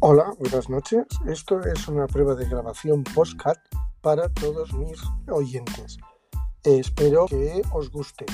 Hola, buenas noches. Esto es una prueba de grabación postcat para todos mis oyentes. espero que os guste.